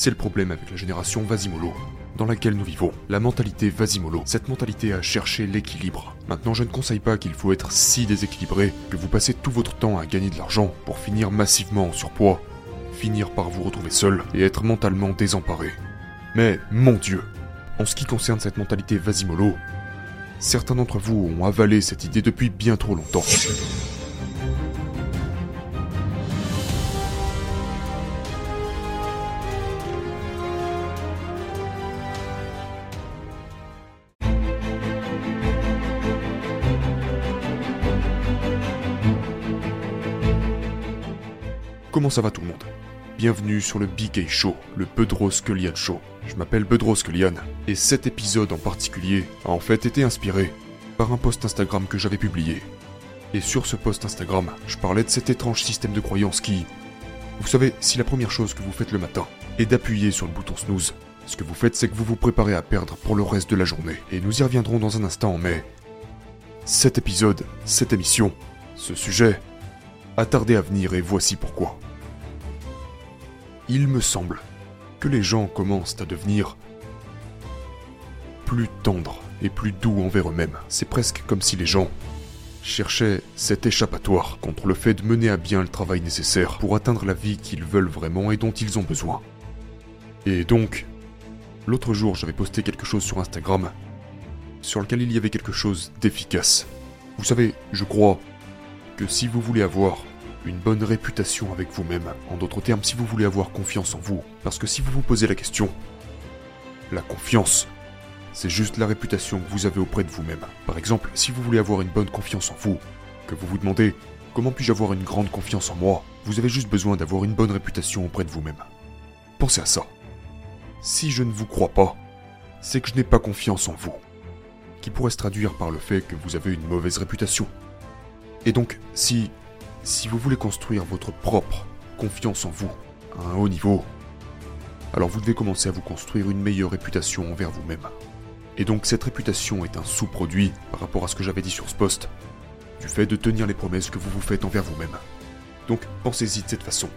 C'est le problème avec la génération Vasimolo, dans laquelle nous vivons. La mentalité Vasimolo, cette mentalité à chercher l'équilibre. Maintenant, je ne conseille pas qu'il faut être si déséquilibré que vous passez tout votre temps à gagner de l'argent pour finir massivement en surpoids, finir par vous retrouver seul et être mentalement désemparé. Mais, mon Dieu, en ce qui concerne cette mentalité Vasimolo, certains d'entre vous ont avalé cette idée depuis bien trop longtemps. Comment ça va tout le monde? Bienvenue sur le BK Show, le Bedros Show. Je m'appelle Bedros Kelian, et cet épisode en particulier a en fait été inspiré par un post Instagram que j'avais publié. Et sur ce post Instagram, je parlais de cet étrange système de croyance qui... Vous savez, si la première chose que vous faites le matin est d'appuyer sur le bouton snooze, ce que vous faites c'est que vous vous préparez à perdre pour le reste de la journée. Et nous y reviendrons dans un instant, mais... Cet épisode, cette émission, ce sujet, a tardé à venir et voici pourquoi. Il me semble que les gens commencent à devenir plus tendres et plus doux envers eux-mêmes. C'est presque comme si les gens cherchaient cet échappatoire contre le fait de mener à bien le travail nécessaire pour atteindre la vie qu'ils veulent vraiment et dont ils ont besoin. Et donc, l'autre jour j'avais posté quelque chose sur Instagram sur lequel il y avait quelque chose d'efficace. Vous savez, je crois que si vous voulez avoir une bonne réputation avec vous-même, en d'autres termes, si vous voulez avoir confiance en vous, parce que si vous vous posez la question, la confiance, c'est juste la réputation que vous avez auprès de vous-même. Par exemple, si vous voulez avoir une bonne confiance en vous, que vous vous demandez comment puis-je avoir une grande confiance en moi, vous avez juste besoin d'avoir une bonne réputation auprès de vous-même. Pensez à ça. Si je ne vous crois pas, c'est que je n'ai pas confiance en vous, qui pourrait se traduire par le fait que vous avez une mauvaise réputation. Et donc, si si vous voulez construire votre propre confiance en vous à un haut niveau, alors vous devez commencer à vous construire une meilleure réputation envers vous-même. Et donc cette réputation est un sous-produit par rapport à ce que j'avais dit sur ce poste, du fait de tenir les promesses que vous vous faites envers vous-même. Donc pensez-y de cette façon.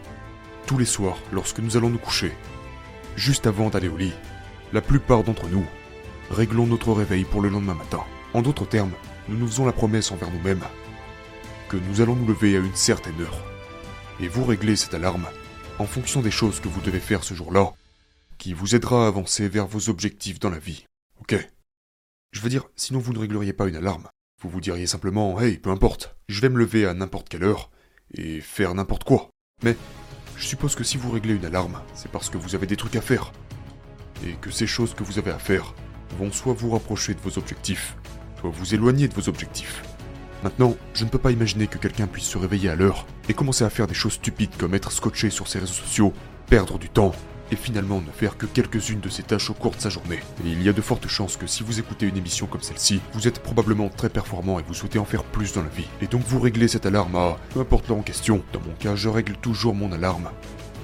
Tous les soirs, lorsque nous allons nous coucher, juste avant d'aller au lit, la plupart d'entre nous réglons notre réveil pour le lendemain matin. En d'autres termes, nous nous faisons la promesse envers nous-mêmes nous allons nous lever à une certaine heure. Et vous réglez cette alarme en fonction des choses que vous devez faire ce jour-là, qui vous aidera à avancer vers vos objectifs dans la vie. Ok? Je veux dire, sinon vous ne régleriez pas une alarme. Vous vous diriez simplement, hey, peu importe, je vais me lever à n'importe quelle heure et faire n'importe quoi. Mais je suppose que si vous réglez une alarme, c'est parce que vous avez des trucs à faire. Et que ces choses que vous avez à faire vont soit vous rapprocher de vos objectifs, soit vous éloigner de vos objectifs. Maintenant, je ne peux pas imaginer que quelqu'un puisse se réveiller à l'heure et commencer à faire des choses stupides comme être scotché sur ses réseaux sociaux, perdre du temps, et finalement ne faire que quelques-unes de ses tâches au cours de sa journée. Et il y a de fortes chances que si vous écoutez une émission comme celle-ci, vous êtes probablement très performant et vous souhaitez en faire plus dans la vie. Et donc vous réglez cette alarme à, peu importe l'heure en question, dans mon cas je règle toujours mon alarme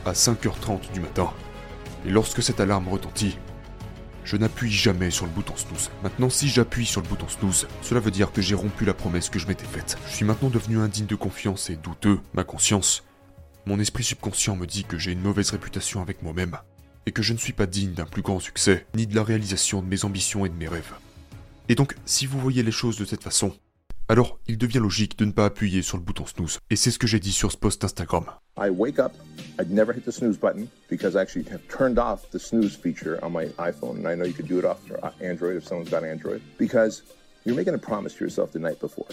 à 5h30 du matin. Et lorsque cette alarme retentit, je n'appuie jamais sur le bouton snooze. Maintenant, si j'appuie sur le bouton snooze, cela veut dire que j'ai rompu la promesse que je m'étais faite. Je suis maintenant devenu indigne de confiance et douteux. Ma conscience, mon esprit subconscient me dit que j'ai une mauvaise réputation avec moi-même, et que je ne suis pas digne d'un plus grand succès, ni de la réalisation de mes ambitions et de mes rêves. Et donc, si vous voyez les choses de cette façon, alors il devient logique de ne pas appuyer sur le bouton snooze. Et c'est ce que j'ai dit sur ce post Instagram. I wake up, I'd never hit the snooze button because I actually have turned off the snooze feature on my iPhone. And I know you could do it off uh, Android if someone's got Android. Because you're making a promise to yourself the night before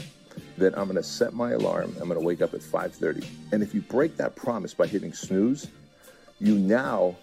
that I'm going to set my alarm, I'm going to wake up at 5:30. And if you break that promise by hitting snooze, you now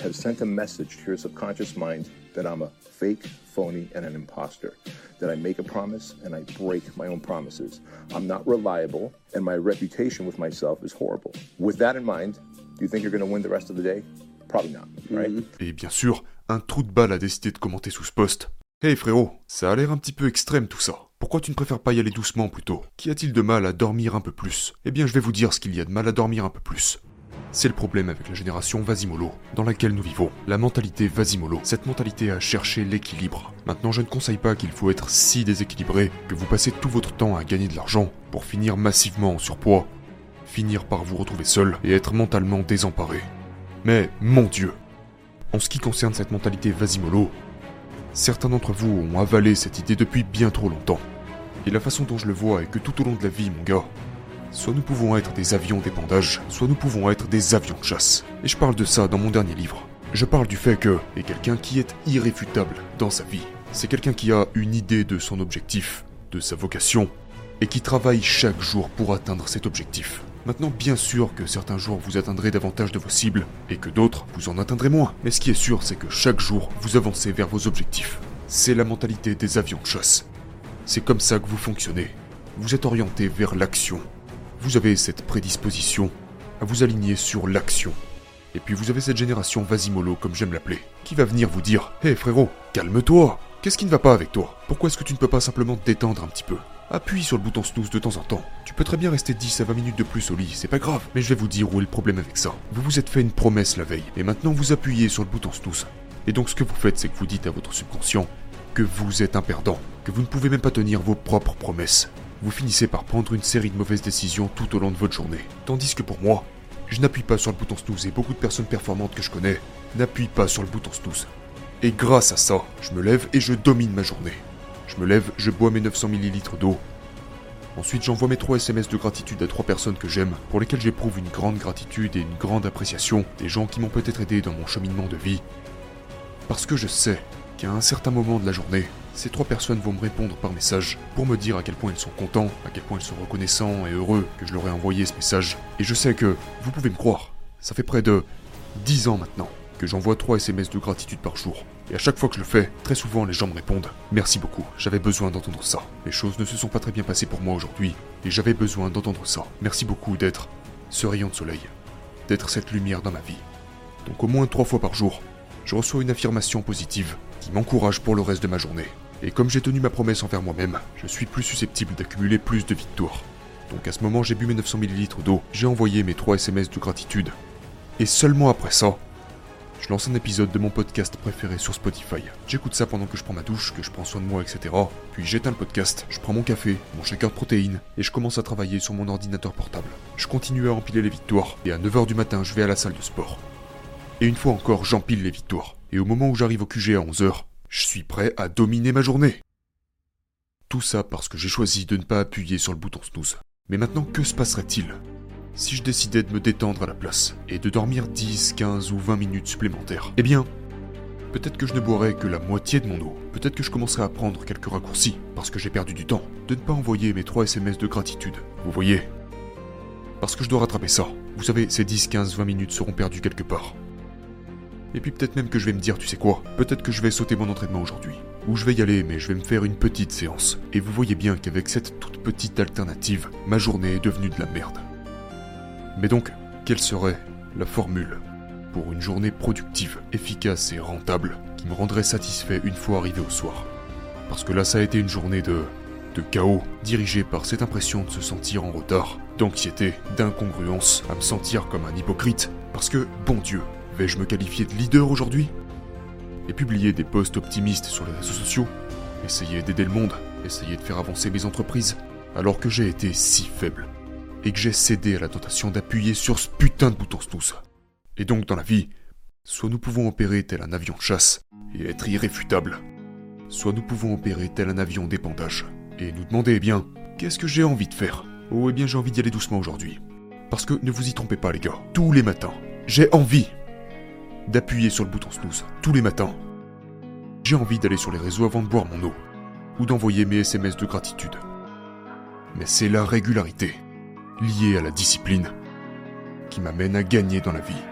have sent a message to your subconscious mind that I'm a fake, phony, and an imposter. That I make a promise and I break my own promises. I'm not reliable, and my reputation with myself is horrible. With that in mind, do you think you're going to win the rest of the day? Probably not, right? Et bien sûr, un trou de balle a décidé de commenter sous ce post. Hey frérot, ça a l'air un petit peu extrême tout ça. Pourquoi tu ne préfères pas y aller doucement plutôt? Qu'y a-t-il de mal à dormir un peu plus? Eh bien je vais vous dire ce qu'il y a de mal à dormir un peu plus. C'est le problème avec la génération Vasimolo, dans laquelle nous vivons. La mentalité Vasimolo, cette mentalité à chercher l'équilibre. Maintenant, je ne conseille pas qu'il faut être si déséquilibré que vous passez tout votre temps à gagner de l'argent pour finir massivement en surpoids, finir par vous retrouver seul et être mentalement désemparé. Mais, mon Dieu, En ce qui concerne cette mentalité vasimolo, certains d'entre vous ont avalé cette idée depuis bien trop longtemps. Et la façon dont je le vois est que tout au long de la vie, mon gars, soit nous pouvons être des avions d'épandage, soit nous pouvons être des avions de chasse. Et je parle de ça dans mon dernier livre. Je parle du fait que, est quelqu'un qui est irréfutable dans sa vie. C'est quelqu'un qui a une idée de son objectif, de sa vocation, et qui travaille chaque jour pour atteindre cet objectif. Maintenant, bien sûr que certains jours vous atteindrez davantage de vos cibles, et que d'autres vous en atteindrez moins. Mais ce qui est sûr, c'est que chaque jour, vous avancez vers vos objectifs. C'est la mentalité des avions de chasse. C'est comme ça que vous fonctionnez. Vous êtes orienté vers l'action. Vous avez cette prédisposition à vous aligner sur l'action. Et puis vous avez cette génération vasimolo, comme j'aime l'appeler, qui va venir vous dire Hé frérot, calme-toi Qu'est-ce qui ne va pas avec toi? Pourquoi est-ce que tu ne peux pas simplement te détendre un petit peu? Appuie sur le bouton snooze de temps en temps. Tu peux très bien rester 10 à 20 minutes de plus au lit, c'est pas grave. Mais je vais vous dire où est le problème avec ça. Vous vous êtes fait une promesse la veille, et maintenant vous appuyez sur le bouton snooze. Et donc ce que vous faites, c'est que vous dites à votre subconscient que vous êtes un perdant, que vous ne pouvez même pas tenir vos propres promesses. Vous finissez par prendre une série de mauvaises décisions tout au long de votre journée. Tandis que pour moi, je n'appuie pas sur le bouton snooze et beaucoup de personnes performantes que je connais n'appuient pas sur le bouton snooze. Et grâce à ça, je me lève et je domine ma journée. Je me lève, je bois mes 900 ml d'eau. Ensuite, j'envoie mes 3 SMS de gratitude à 3 personnes que j'aime, pour lesquelles j'éprouve une grande gratitude et une grande appréciation, des gens qui m'ont peut-être aidé dans mon cheminement de vie. Parce que je sais qu'à un certain moment de la journée, ces trois personnes vont me répondre par message pour me dire à quel point ils sont contents, à quel point ils sont reconnaissants et heureux que je leur ai envoyé ce message. Et je sais que, vous pouvez me croire, ça fait près de 10 ans maintenant que j'envoie 3 SMS de gratitude par jour. Et à chaque fois que je le fais, très souvent les gens me répondent Merci beaucoup, j'avais besoin d'entendre ça. Les choses ne se sont pas très bien passées pour moi aujourd'hui, et j'avais besoin d'entendre ça. Merci beaucoup d'être ce rayon de soleil, d'être cette lumière dans ma vie. Donc au moins 3 fois par jour, je reçois une affirmation positive m'encourage pour le reste de ma journée. Et comme j'ai tenu ma promesse envers moi-même, je suis plus susceptible d'accumuler plus de victoires. Donc à ce moment, j'ai bu mes 900 ml d'eau, j'ai envoyé mes 3 SMS de gratitude. Et seulement après ça, je lance un épisode de mon podcast préféré sur Spotify. J'écoute ça pendant que je prends ma douche, que je prends soin de moi, etc. Puis j'éteins le podcast, je prends mon café, mon shaker de protéines, et je commence à travailler sur mon ordinateur portable. Je continue à empiler les victoires, et à 9h du matin, je vais à la salle de sport. Et une fois encore, j'empile les victoires. Et au moment où j'arrive au QG à 11h, je suis prêt à dominer ma journée. Tout ça parce que j'ai choisi de ne pas appuyer sur le bouton snooze. Mais maintenant, que se passerait-il si je décidais de me détendre à la place et de dormir 10, 15 ou 20 minutes supplémentaires? Eh bien, peut-être que je ne boirais que la moitié de mon eau. Peut-être que je commencerai à prendre quelques raccourcis parce que j'ai perdu du temps. De ne pas envoyer mes 3 SMS de gratitude. Vous voyez? Parce que je dois rattraper ça. Vous savez, ces 10, 15, 20 minutes seront perdues quelque part. Et puis peut-être même que je vais me dire, tu sais quoi, peut-être que je vais sauter mon entraînement aujourd'hui. Ou je vais y aller, mais je vais me faire une petite séance. Et vous voyez bien qu'avec cette toute petite alternative, ma journée est devenue de la merde. Mais donc, quelle serait la formule pour une journée productive, efficace et rentable qui me rendrait satisfait une fois arrivé au soir? Parce que là, ça a été une journée de de chaos, dirigée par cette impression de se sentir en retard, d'anxiété, d'incongruence, à me sentir comme un hypocrite, parce que, bon Dieu, Vais-je me qualifier de leader aujourd'hui Et publier des posts optimistes sur les réseaux sociaux Essayer d'aider le monde Essayer de faire avancer mes entreprises Alors que j'ai été si faible. Et que j'ai cédé à la tentation d'appuyer sur ce putain de bouton snooze. Et donc dans la vie, soit nous pouvons opérer tel un avion de chasse et être irréfutable, soit nous pouvons opérer tel un avion d'épandage et nous demander eh bien, qu'est-ce que j'ai envie de faire? Oh eh bien j'ai envie d'y aller doucement aujourd'hui. Parce que ne vous y trompez pas les gars, tous les matins, j'ai envie d'appuyer sur le bouton snooze tous les matins. J'ai envie d'aller sur les réseaux avant de boire mon eau, ou d'envoyer mes SMS de gratitude. Mais c'est la régularité, liée à la discipline, qui m'amène à gagner dans la vie.